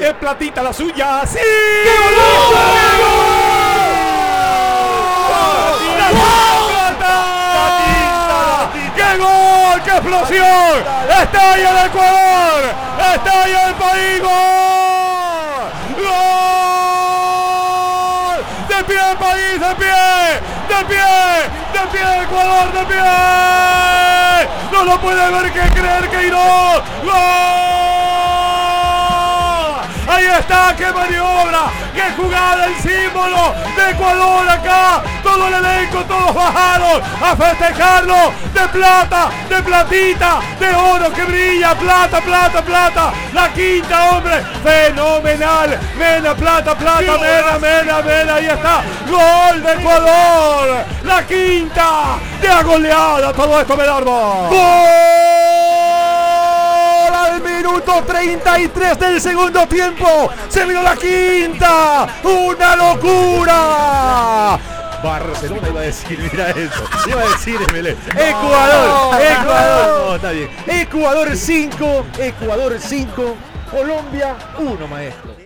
Es platita la suya. ¡Sí! ¡Qué gol! ¡Qué explosión! ¡Estalla el Ecuador! ¡Estalla el país! ¡Gol! ¡Gol! ¡De pie el país! ¡De pie! ¡De pie! ¡De pie Ecuador! ¡De pie! ¡No lo puede ver que creer que iró! ¡Gol! Está, qué maniobra, qué jugada, el símbolo de Ecuador acá. Todo el elenco, todos bajaron a festejarlo. De plata, de platita, de oro que brilla. Plata, plata, plata. La quinta, hombre. Fenomenal. Mena, plata, plata, mena, mena, mena. Ahí está. Gol de Ecuador. La quinta de la goleada. Todo esto, Medardo. ¡Gol! Minuto 33 del segundo tiempo. Se vino la quinta. ¡Una locura! Barcelona iba a decir, mira eso. Iba a decir Ecuador, Ecuador. está bien. Ecuador 5, Ecuador 5, Colombia 1, maestro.